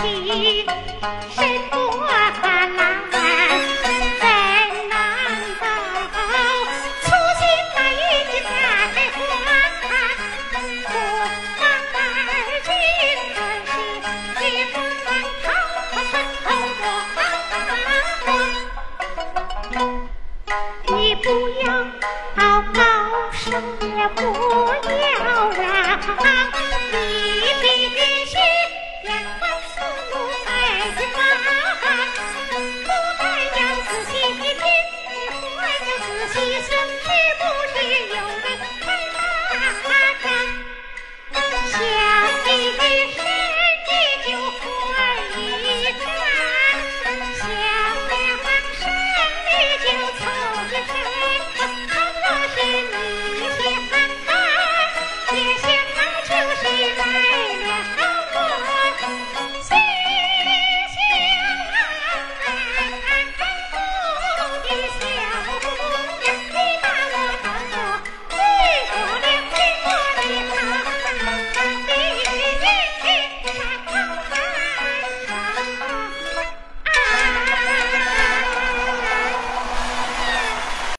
起身不敢来怎能够粗心大意不妨碍是你我生你不要高声也不